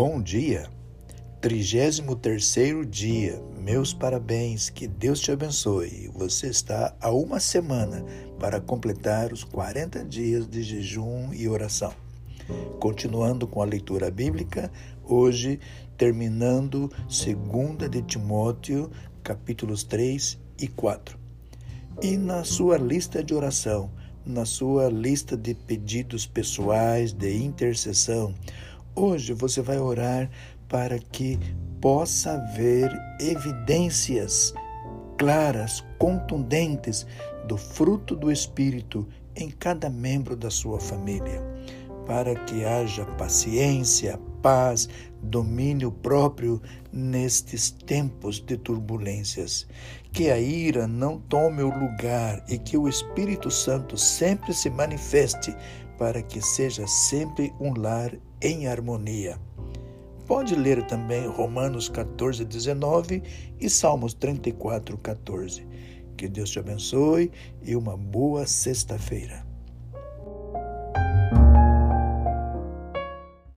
Bom dia, 33 dia, meus parabéns, que Deus te abençoe. Você está a uma semana para completar os 40 dias de jejum e oração. Continuando com a leitura bíblica, hoje terminando 2 de Timóteo, capítulos 3 e 4. E na sua lista de oração, na sua lista de pedidos pessoais de intercessão, Hoje você vai orar para que possa haver evidências claras, contundentes do fruto do Espírito em cada membro da sua família, para que haja paciência, paz, domínio próprio nestes tempos de turbulências. Que a ira não tome o lugar e que o Espírito Santo sempre se manifeste para que seja sempre um lar em harmonia. Pode ler também Romanos 14, 19 e Salmos 34, 14. Que Deus te abençoe e uma boa sexta-feira.